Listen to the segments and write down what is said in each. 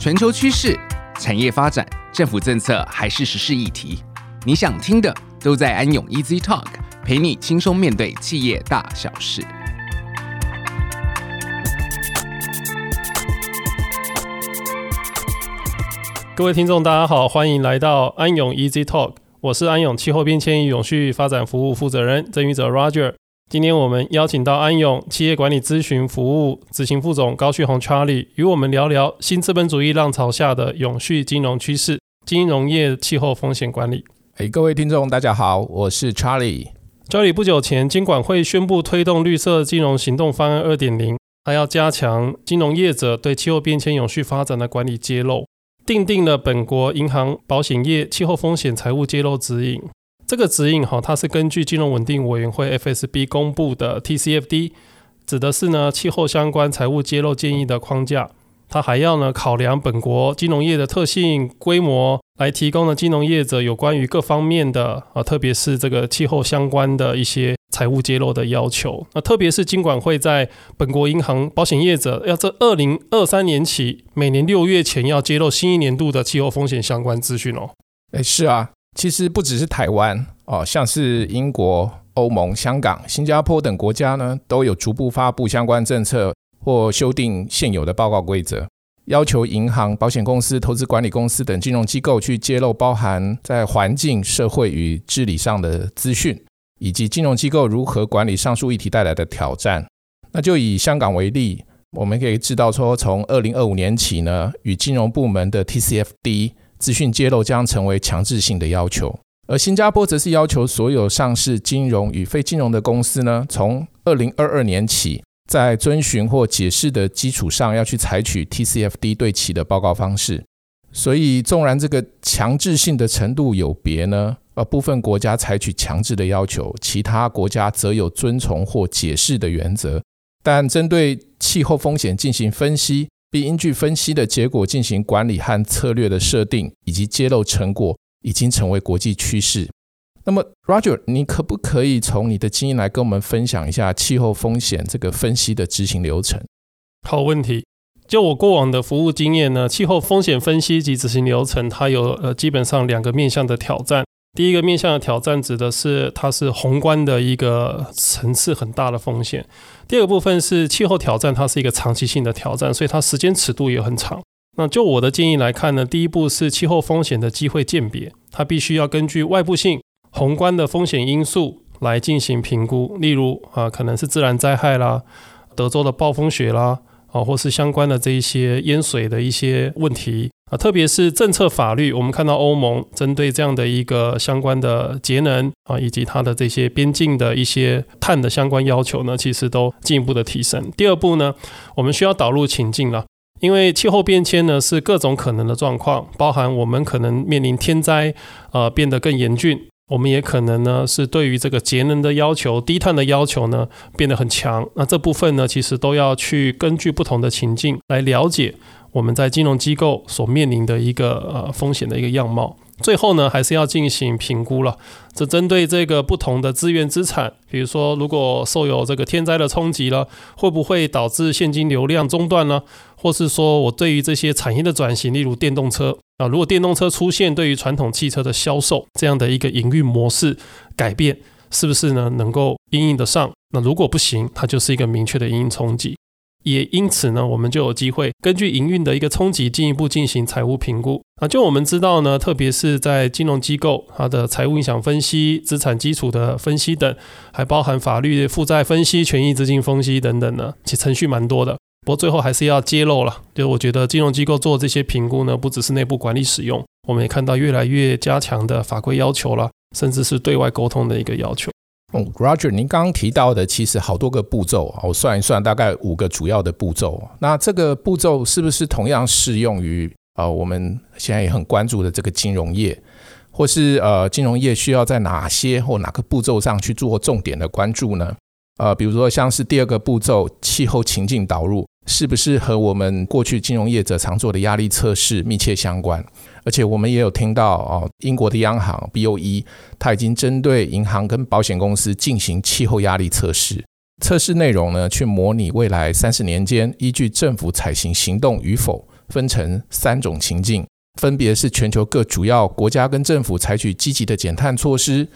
全球趋势、产业发展、政府政策还是时事议题，你想听的都在安永 Easy Talk，陪你轻松面对企业大小事。各位听众，大家好，欢迎来到安永 Easy Talk，我是安永气候变迁与永续发展服务负责人曾宇哲 Roger。今天我们邀请到安永企业管理咨询服务执行副总高旭宏 Charlie，与我们聊聊新资本主义浪潮下的永续金融趋势、金融业气候风险管理。哎，各位听众，大家好，我是 Charlie。Charlie，不久前，金管会宣布推动绿色金融行动方案二点零，还要加强金融业者对气候变迁、永续发展的管理揭露，订定了本国银行、保险业气候风险财务揭露指引。这个指引哈，它是根据金融稳定委员会 FSB 公布的 TCFD，指的是呢气候相关财务揭露建议的框架。它还要呢考量本国金融业的特性规模，来提供呢金融业者有关于各方面的啊，特别是这个气候相关的一些财务揭露的要求。那特别是金管会在本国银行、保险业者要在二零二三年起，每年六月前要揭露新一年度的气候风险相关资讯哦。哎，是啊。其实不只是台湾哦，像是英国、欧盟、香港、新加坡等国家呢，都有逐步发布相关政策或修订现有的报告规则，要求银行、保险公司、投资管理公司等金融机构去揭露包含在环境、社会与治理上的资讯，以及金融机构如何管理上述议题带来的挑战。那就以香港为例，我们可以知道说，从二零二五年起呢，与金融部门的 TCFD。资讯揭露将成为强制性的要求，而新加坡则是要求所有上市金融与非金融的公司呢，从二零二二年起，在遵循或解释的基础上，要去采取 TCFD 对齐的报告方式。所以，纵然这个强制性的程度有别呢，而部分国家采取强制的要求，其他国家则有遵从或解释的原则。但针对气候风险进行分析。并依据分析的结果进行管理和策略的设定，以及揭露成果，已经成为国际趋势。那么，Roger，你可不可以从你的经验来跟我们分享一下气候风险这个分析的执行流程？好问题。就我过往的服务经验呢，气候风险分析及执行流程，它有呃基本上两个面向的挑战。第一个面向的挑战指的是它是宏观的一个层次很大的风险。第二个部分是气候挑战，它是一个长期性的挑战，所以它时间尺度也很长。那就我的建议来看呢，第一步是气候风险的机会鉴别，它必须要根据外部性、宏观的风险因素来进行评估，例如啊，可能是自然灾害啦，德州的暴风雪啦。啊，或是相关的这一些淹水的一些问题啊，特别是政策法律，我们看到欧盟针对这样的一个相关的节能啊，以及它的这些边境的一些碳的相关要求呢，其实都进一步的提升。第二步呢，我们需要导入情境了，因为气候变迁呢是各种可能的状况，包含我们可能面临天灾啊变得更严峻。我们也可能呢，是对于这个节能的要求、低碳的要求呢，变得很强。那这部分呢，其实都要去根据不同的情境来了解我们在金融机构所面临的一个呃风险的一个样貌。最后呢，还是要进行评估了。这针对这个不同的资源资产，比如说，如果受有这个天灾的冲击了，会不会导致现金流量中断呢？或是说我对于这些产业的转型，例如电动车啊，如果电动车出现，对于传统汽车的销售这样的一个营运模式改变，是不是呢能够应应得上？那如果不行，它就是一个明确的因应冲击。也因此呢，我们就有机会根据营运的一个冲击，进一步进行财务评估。啊，就我们知道呢，特别是在金融机构，它的财务影响分析、资产基础的分析等，还包含法律负债分析、权益资金分析等等呢，其程序蛮多的。不过最后还是要揭露了，就是我觉得金融机构做这些评估呢，不只是内部管理使用，我们也看到越来越加强的法规要求了，甚至是对外沟通的一个要求。哦，Roger，您刚刚提到的其实好多个步骤，我算一算，大概五个主要的步骤。那这个步骤是不是同样适用于呃我们现在也很关注的这个金融业，或是呃金融业需要在哪些或哪个步骤上去做重点的关注呢？呃，比如说像是第二个步骤，气候情境导入，是不是和我们过去金融业者常做的压力测试密切相关？而且我们也有听到哦，英国的央行 BOE，它已经针对银行跟保险公司进行气候压力测试。测试内容呢，去模拟未来三十年间依据政府采行行动与否分成三种情境，分别是全球各主要国家跟政府采取积极的减碳措施，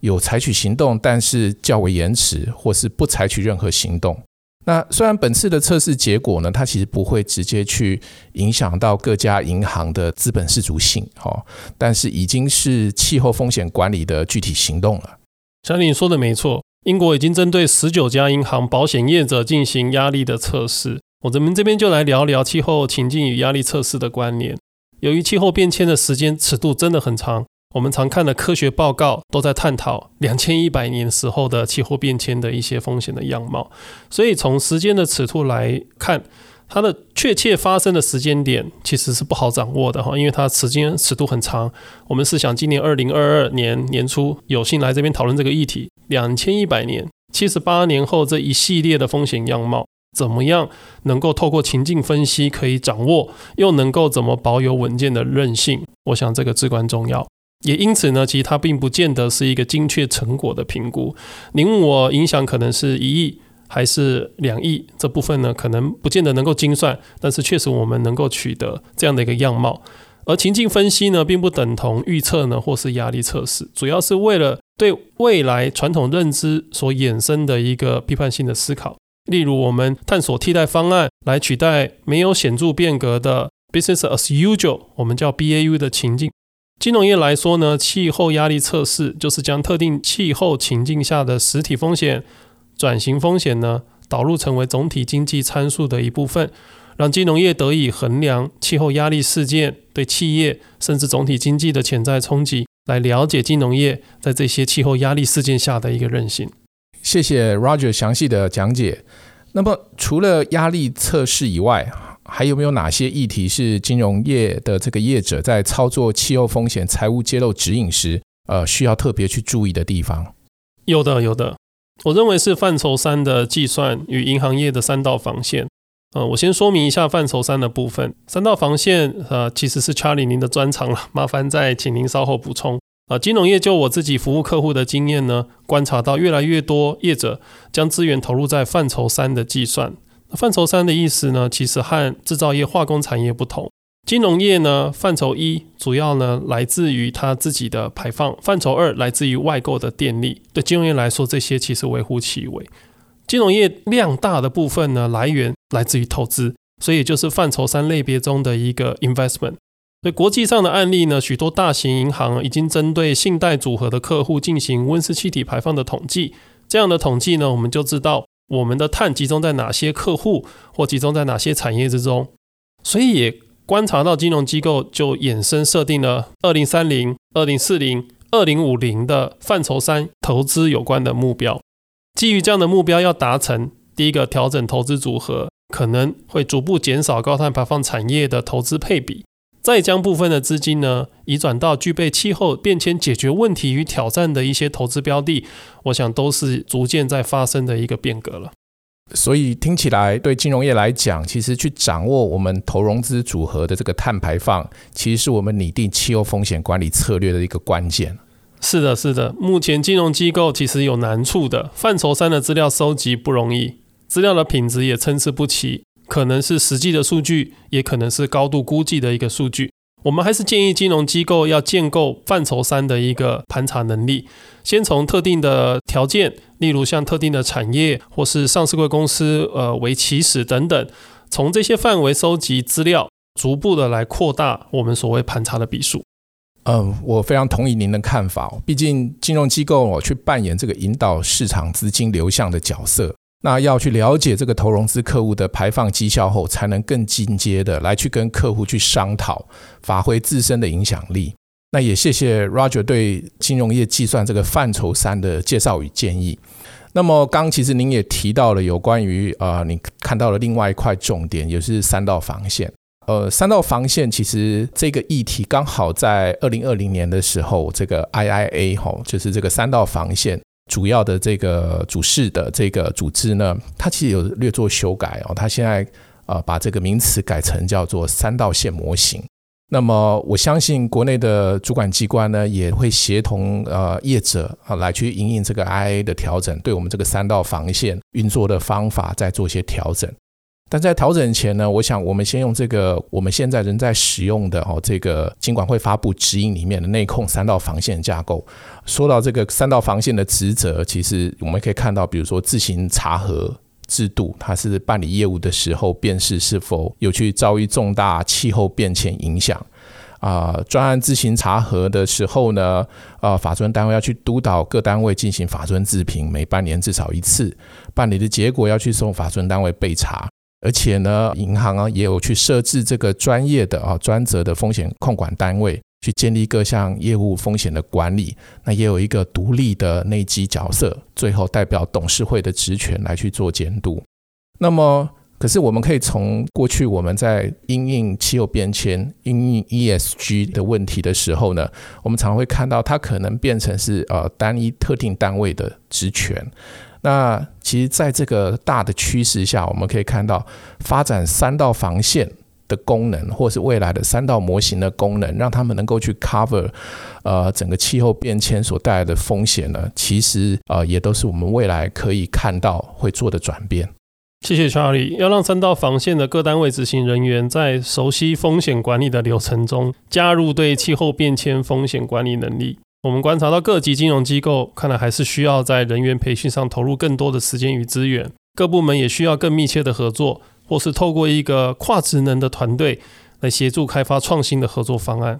有采取行动，但是较为延迟，或是不采取任何行动。那虽然本次的测试结果呢，它其实不会直接去影响到各家银行的资本适足性，哈，但是已经是气候风险管理的具体行动了。小李说的没错，英国已经针对十九家银行、保险业者进行压力的测试。我们这边就来聊聊气候情境与压力测试的关联。由于气候变迁的时间尺度真的很长。我们常看的科学报告都在探讨两千一百年时候的气候变迁的一些风险的样貌，所以从时间的尺度来看，它的确切发生的时间点其实是不好掌握的哈，因为它时间尺度很长。我们试想，今年二零二二年年初有幸来这边讨论这个议题，两千一百年、七十八年后这一系列的风险样貌，怎么样能够透过情境分析可以掌握，又能够怎么保有稳健的韧性？我想这个至关重要。也因此呢，其实它并不见得是一个精确成果的评估。您问我影响可能是一亿还是两亿，这部分呢，可能不见得能够精算，但是确实我们能够取得这样的一个样貌。而情境分析呢，并不等同预测呢，或是压力测试，主要是为了对未来传统认知所衍生的一个批判性的思考。例如，我们探索替代方案来取代没有显著变革的 business as usual，我们叫 BAU 的情境。金融业来说呢，气候压力测试就是将特定气候情境下的实体风险、转型风险呢，导入成为总体经济参数的一部分，让金融业得以衡量气候压力事件对企业甚至总体经济的潜在冲击，来了解金融业在这些气候压力事件下的一个韧性。谢谢 Roger 详细的讲解。那么除了压力测试以外，还有没有哪些议题是金融业的这个业者在操作气候风险财务揭露指引时，呃，需要特别去注意的地方？有的，有的。我认为是范畴三的计算与银行业的三道防线。呃，我先说明一下范畴三的部分。三道防线，呃，其实是 Charlie 您的专长了，麻烦再请您稍后补充。啊、金融业就我自己服务客户的经验呢，观察到越来越多业者将资源投入在范畴三的计算。范畴三的意思呢，其实和制造业、化工产业不同。金融业呢，范畴一主要呢来自于它自己的排放，范畴二来自于外购的电力。对金融业来说，这些其实微乎其微。金融业量大的部分呢，来源来自于投资，所以就是范畴三类别中的一个 investment。对国际上的案例呢，许多大型银行已经针对信贷组合的客户进行温室气体排放的统计。这样的统计呢，我们就知道。我们的碳集中在哪些客户或集中在哪些产业之中？所以也观察到金融机构就衍生设定了二零三零、二零四零、二零五零的范畴三投资有关的目标。基于这样的目标要达成，第一个调整投资组合，可能会逐步减少高碳排放产业的投资配比。再将部分的资金呢，移转到具备气候变迁解决问题与挑战的一些投资标的，我想都是逐渐在发生的一个变革了。所以听起来，对金融业来讲，其实去掌握我们投融资组合的这个碳排放，其实是我们拟定气候风险管理策略的一个关键。是的，是的。目前金融机构其实有难处的，范畴三的资料收集不容易，资料的品质也参差不齐。可能是实际的数据，也可能是高度估计的一个数据。我们还是建议金融机构要建构范畴三的一个盘查能力，先从特定的条件，例如像特定的产业或是上市贵公司，呃为起始等等，从这些范围收集资料，逐步的来扩大我们所谓盘查的笔数。嗯，我非常同意您的看法。毕竟金融机构我去扮演这个引导市场资金流向的角色。那要去了解这个投融资客户的排放绩效后，才能更进阶的来去跟客户去商讨，发挥自身的影响力。那也谢谢 Roger 对金融业计算这个范畴三的介绍与建议。那么刚其实您也提到了有关于呃，你看到了另外一块重点，也是三道防线。呃，三道防线其实这个议题刚好在二零二零年的时候，这个 IIA 吼，就是这个三道防线。主要的这个主事的这个组织呢，它其实有略做修改哦，它现在呃把这个名词改成叫做三道线模型。那么我相信国内的主管机关呢，也会协同呃业者啊来去因应这个 IA 的调整，对我们这个三道防线运作的方法再做一些调整。但在调整前呢，我想我们先用这个我们现在仍在使用的哦，这个金管会发布指引里面的内控三道防线架构。说到这个三道防线的职责，其实我们可以看到，比如说自行查核制度，它是办理业务的时候辨识是否有去遭遇重大气候变迁影响。啊，专案自行查核的时候呢，啊，法遵单位要去督导各单位进行法遵自评，每半年至少一次，办理的结果要去送法遵单位备查，而且呢，银行啊也有去设置这个专业的啊专责的风险控管单位，去建立各项业务风险的管理，那也有一个独立的内基角色，最后代表董事会的职权来去做监督，那么。可是我们可以从过去我们在因应气候变迁、因应 ESG 的问题的时候呢，我们常会看到它可能变成是呃单一特定单位的职权。那其实在这个大的趋势下，我们可以看到发展三道防线的功能，或是未来的三道模型的功能，让他们能够去 cover 呃整个气候变迁所带来的风险呢，其实呃也都是我们未来可以看到会做的转变。谢谢查理。要让三道防线的各单位执行人员在熟悉风险管理的流程中，加入对气候变迁风险管理能力。我们观察到各级金融机构看来还是需要在人员培训上投入更多的时间与资源，各部门也需要更密切的合作，或是透过一个跨职能的团队来协助开发创新的合作方案。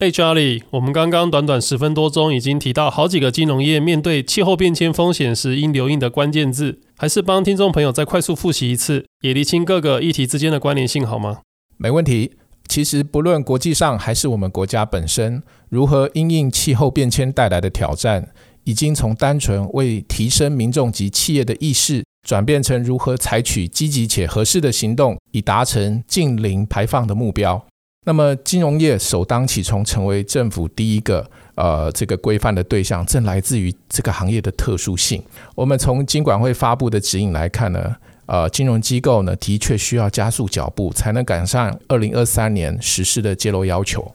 哎，查理，我们刚刚短短十分多钟已经提到好几个金融业面对气候变迁风险时应留意的关键字。还是帮听众朋友再快速复习一次，也厘清各个议题之间的关联性，好吗？没问题。其实不论国际上还是我们国家本身，如何因应气候变迁带来的挑战，已经从单纯为提升民众及企业的意识，转变成如何采取积极且合适的行动，以达成近零排放的目标。那么，金融业首当其冲成为政府第一个。呃，这个规范的对象正来自于这个行业的特殊性。我们从金管会发布的指引来看呢，呃，金融机构呢的确需要加速脚步，才能赶上二零二三年实施的揭露要求。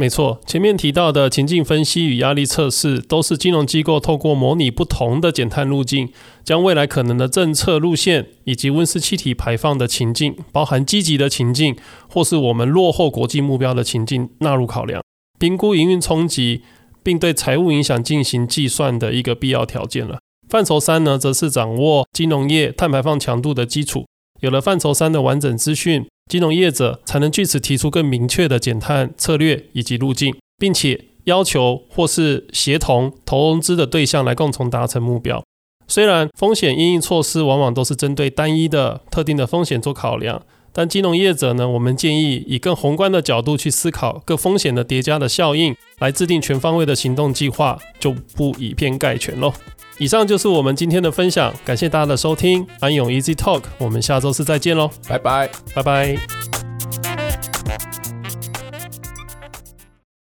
没错，前面提到的情境分析与压力测试，都是金融机构透过模拟不同的减碳路径，将未来可能的政策路线以及温室气体排放的情境，包含积极的情境或是我们落后国际目标的情境纳入考量，评估营运冲击。并对财务影响进行计算的一个必要条件了。范畴三呢，则是掌握金融业碳排放强度的基础。有了范畴三的完整资讯，金融业者才能据此提出更明确的减碳策略以及路径，并且要求或是协同投融资的对象来共同达成目标。虽然风险因应措施往往都是针对单一的特定的风险做考量。但金融业者呢，我们建议以更宏观的角度去思考各风险的叠加的效应，来制定全方位的行动计划，就不以偏概全喽。以上就是我们今天的分享，感谢大家的收听，安永 Easy Talk，我们下周四再见喽，拜拜，拜拜。